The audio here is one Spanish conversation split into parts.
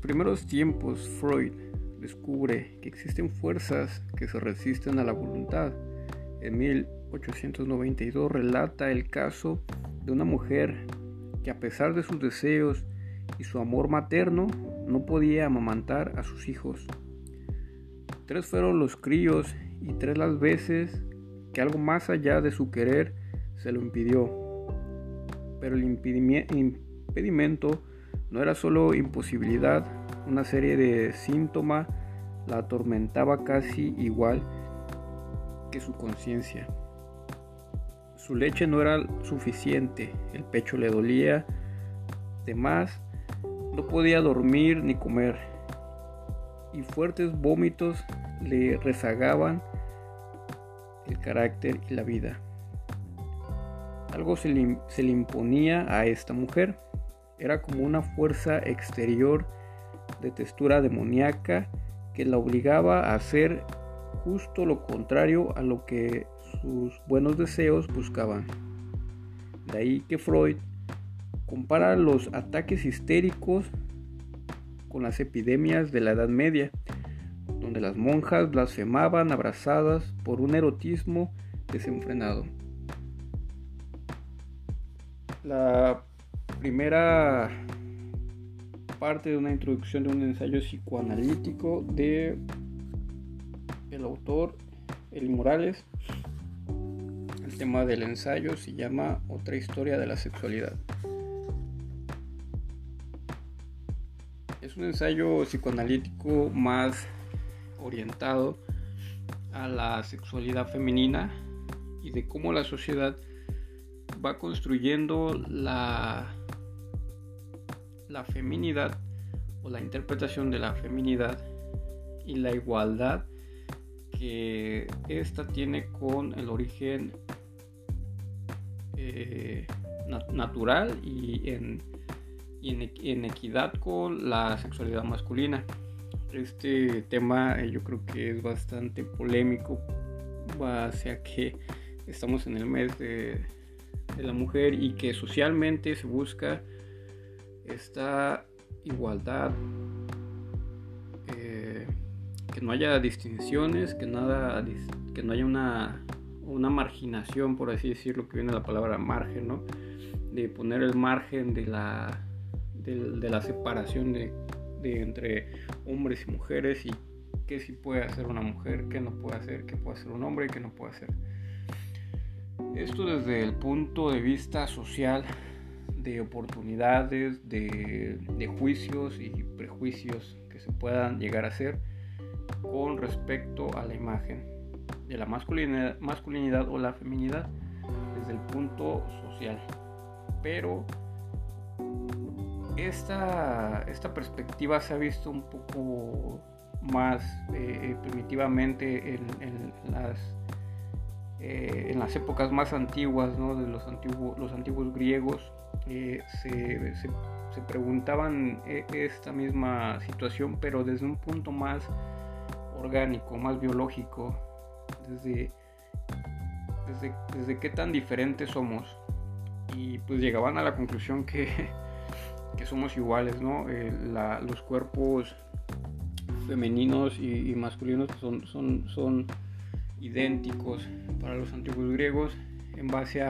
primeros tiempos, Freud descubre que existen fuerzas que se resisten a la voluntad. En 1892 relata el caso de una mujer que a pesar de sus deseos y su amor materno no podía amamantar a sus hijos. Tres fueron los críos y tres las veces que algo más allá de su querer se lo impidió. Pero el impedimento no era solo imposibilidad, una serie de síntomas la atormentaba casi igual que su conciencia. Su leche no era suficiente, el pecho le dolía de más, no podía dormir ni comer, y fuertes vómitos le rezagaban el carácter y la vida. Algo se le, se le imponía a esta mujer era como una fuerza exterior de textura demoníaca que la obligaba a hacer justo lo contrario a lo que sus buenos deseos buscaban. De ahí que Freud compara los ataques histéricos con las epidemias de la Edad Media, donde las monjas blasfemaban abrazadas por un erotismo desenfrenado. La primera parte de una introducción de un ensayo psicoanalítico de el autor Eli Morales. El tema del ensayo se llama Otra historia de la sexualidad. Es un ensayo psicoanalítico más orientado a la sexualidad femenina y de cómo la sociedad va construyendo la, la feminidad o la interpretación de la feminidad y la igualdad que esta tiene con el origen eh, natural y, en, en, equidad con la sexualidad masculina. Este tema eh, yo creo que es bastante polémico, hacia que estamos en el mes de, de la mujer y que socialmente se busca esta igualdad, eh, que no haya distinciones, que, nada, que no haya una, una marginación, por así decirlo, que viene la palabra margen, ¿no? de poner el margen de la, de, la separación de, de, entre hombres y mujeres y qué sí puede hacer una mujer, qué no puede hacer, qué puede hacer un hombre y qué no puede hacer. Esto desde el punto de vista social, de oportunidades, de, juicios y prejuicios que se puedan llegar a hacer con respecto a la imagen de la masculinidad, masculinidad o la feminidad desde el punto social. Pero esta, esta perspectiva se ha visto un poco más eh, primitivamente en las eh, en las épocas más antiguas, de los, antiguos, los antiguos griegos, eh, se, preguntaban eh, esta misma situación, pero desde un punto más orgánico, más biológico, desde, desde, qué tan diferentes somos. Y pues llegaban a la conclusión que, somos iguales, ¿no? los cuerpos femeninos y, masculinos son, son, son idénticos para los antiguos griegos en base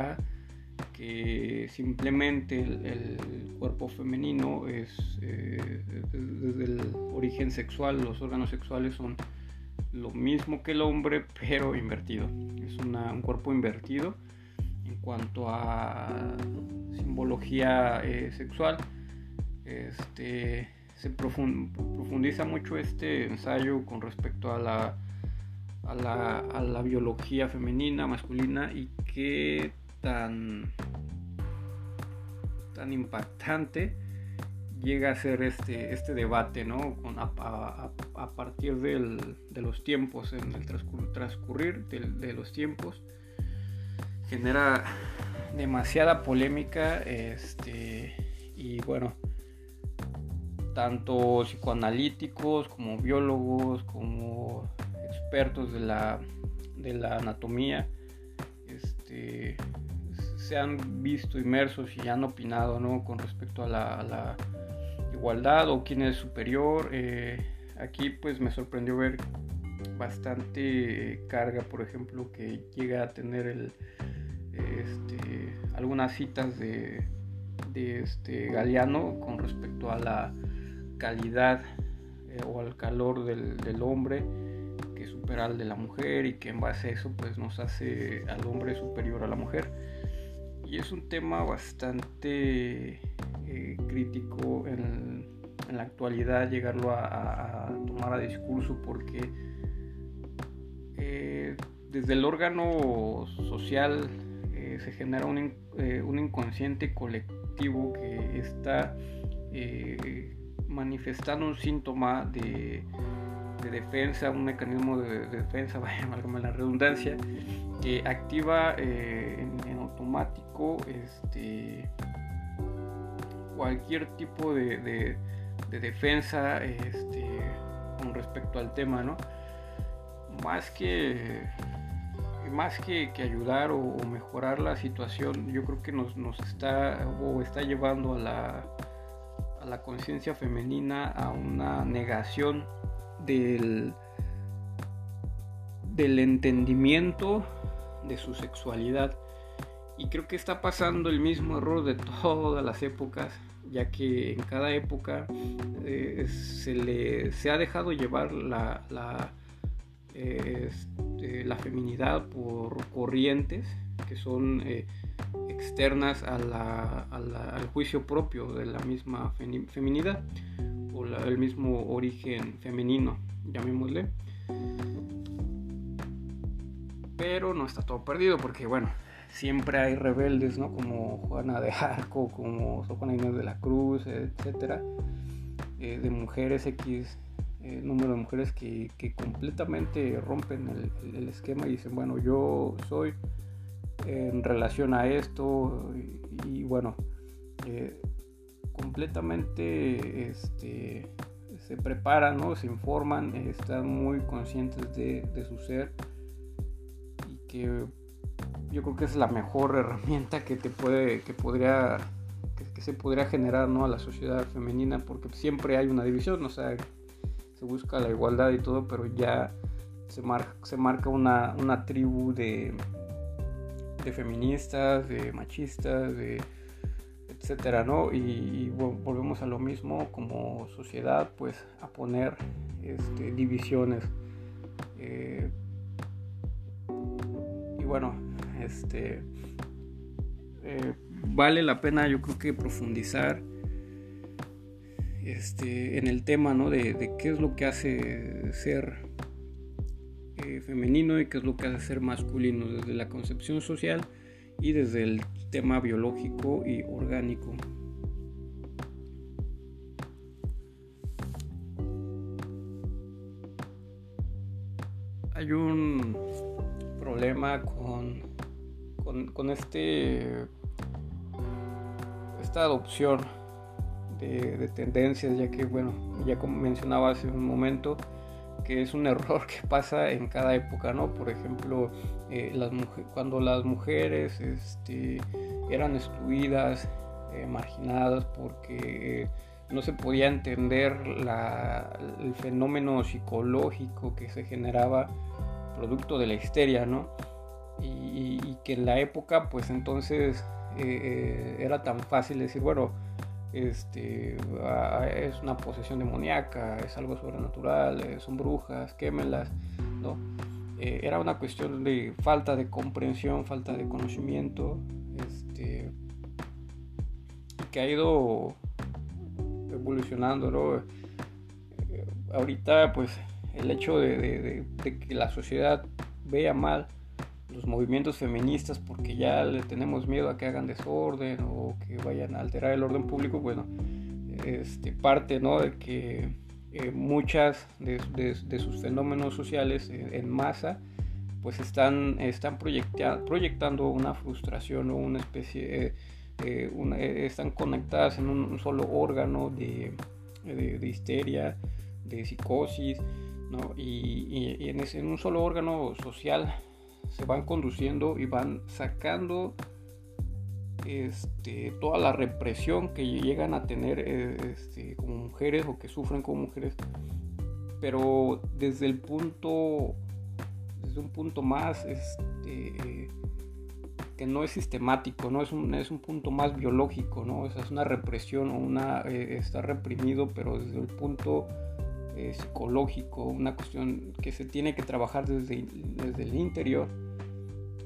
simplemente el, cuerpo femenino es eh, desde el origen sexual, los órganos sexuales son lo mismo que el hombre pero invertido. Es un cuerpo invertido en cuanto a simbología eh, sexual. Este, se profundiza mucho este ensayo con respecto a la a la, biología femenina, masculina y qué tan, tan impactante llega a ser este, este debate, ¿no? a, partir de los tiempos, en el transcurrir de, los tiempos, genera demasiada polémica, este, y bueno, tanto psicoanalíticos como biólogos, como expertos de la, de la anatomía este, se han visto inmersos y han opinado ¿no? con respecto a la, igualdad o quién es superior. Eh, aquí pues me sorprendió ver bastante carga, por ejemplo, que llega a tener el, este, algunas citas de, de este Galeano con respecto a la calidad eh, o al calor del, del, hombre que supera al de la mujer y que en base a eso pues nos hace al hombre superior a la mujer y es un tema bastante eh, crítico en, la actualidad llegarlo a, tomar a discurso porque eh, desde el órgano social se genera un, un inconsciente colectivo que está manifestando un síntoma de, defensa, un mecanismo de, defensa, vaya, la redundancia, que activa eh, en, automático este, cualquier tipo de, defensa este, con respecto al tema, ¿no? Más que más que, ayudar o, mejorar la situación, yo creo que nos, nos está o está llevando a la, a la conciencia femenina a una negación del, del entendimiento de su sexualidad. Y creo que está pasando el mismo error de todas las épocas, ya que en cada época eh, se, le, se ha dejado llevar la, la, este, la feminidad por corrientes que son eh, externas al juicio propio de la misma feminidad o el mismo origen femenino, llamémosle. Pero no está todo perdido porque, bueno, siempre hay rebeldes, ¿no? Como Juana de Arco, como Juana Inés de la Cruz, etcétera, eh, de mujeres X, eh, número de mujeres que, completamente rompen el, esquema y dicen, bueno, yo soy en relación a esto y, bueno, eh, completamente este, se preparan, ¿no? se informan, están muy conscientes de, su ser y que yo creo que es la mejor herramienta que te puede, que podría, que, se podría generar ¿no? a la sociedad femenina, porque siempre hay una división, o sea, se busca la igualdad y todo, pero ya se, se marca una, una tribu de, de feministas, de machistas, de etcétera, ¿no? Y, volvemos a lo mismo como sociedad, pues a poner este, divisiones. Eh, y bueno, este eh, vale la pena, yo creo que profundizar este, en el tema, ¿no? De, qué es lo que hace ser eh, femenino y qué es lo que hace ser masculino desde la concepción social y desde el tema biológico y orgánico. Hay un problema con, con, este esta adopción de, de tendencias, ya que bueno, ya como mencionaba hace un momento, que es un error que pasa en cada época, ¿no? Por ejemplo, eh, cuando las mujeres este, eran excluidas, eh, marginadas, porque no se podía entender el fenómeno psicológico que se generaba producto de la histeria, ¿no? Y, que en la época, pues entonces eh, era tan fácil decir, bueno, este, es una posesión demoníaca, es algo sobrenatural, eh, son brujas, quémelas, ¿no? Eh, era una cuestión de falta de comprensión, falta de conocimiento, este, que ha ido evolucionando, ¿no? Eh, ahorita, pues, el hecho de que la sociedad vea mal los movimientos feministas porque ya le tenemos miedo a que hagan desorden o que vayan a alterar el orden público, bueno, este, parte ¿no? de que eh, muchas de, sus fenómenos sociales en, masa pues están, están proyectando una frustración o una especie, eh, eh, están conectadas en un, solo órgano de, histeria, de psicosis, ¿no? y, en, ese, en un solo órgano social van conduciendo y van sacando este, toda la represión que llegan a tener eh, este, como mujeres o que sufren como mujeres, pero desde el punto, desde un punto más este, que no es sistemático, ¿no? Es un, es un punto más biológico, ¿no? es una represión o una, eh, está reprimido, pero desde el punto eh, psicológico, una cuestión que se tiene que trabajar desde, desde el interior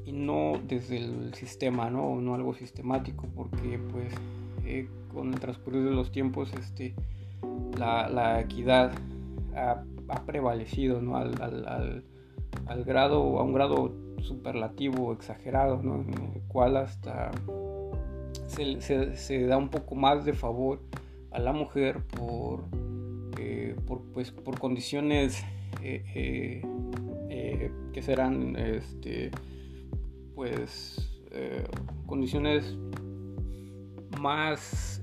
y no desde el sistema, ¿no? No algo sistemático, porque pues eh, con el transcurrir de los tiempos este, la, la equidad ha, prevalecido, ¿no? Al, al, al, grado, a un grado superlativo, exagerado, ¿no? En el cual hasta se, se, da un poco más de favor a la mujer por, eh, por, pues, por condiciones eh, que serán este, pues eh, condiciones más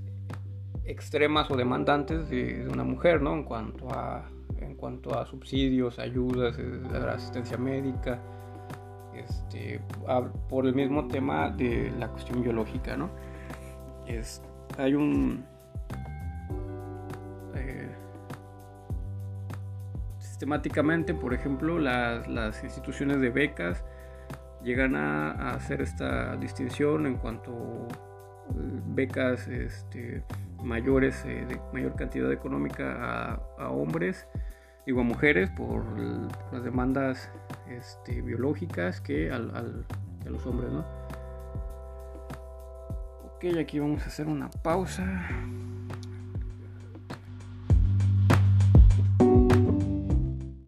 extremas o demandantes de, una mujer, ¿no? En cuanto a en cuanto a subsidios, ayudas, eh, asistencia médica, este, por el mismo tema de la cuestión biológica, ¿no? Es, hay un eh, sistemáticamente, por ejemplo, las, las instituciones de becas llegan a, hacer esta distinción en cuanto eh, becas este, mayores eh, de mayor cantidad económica a, hombres digo a mujeres por, las demandas este, biológicas que al, a los hombres ¿no? ok aquí vamos a hacer una pausa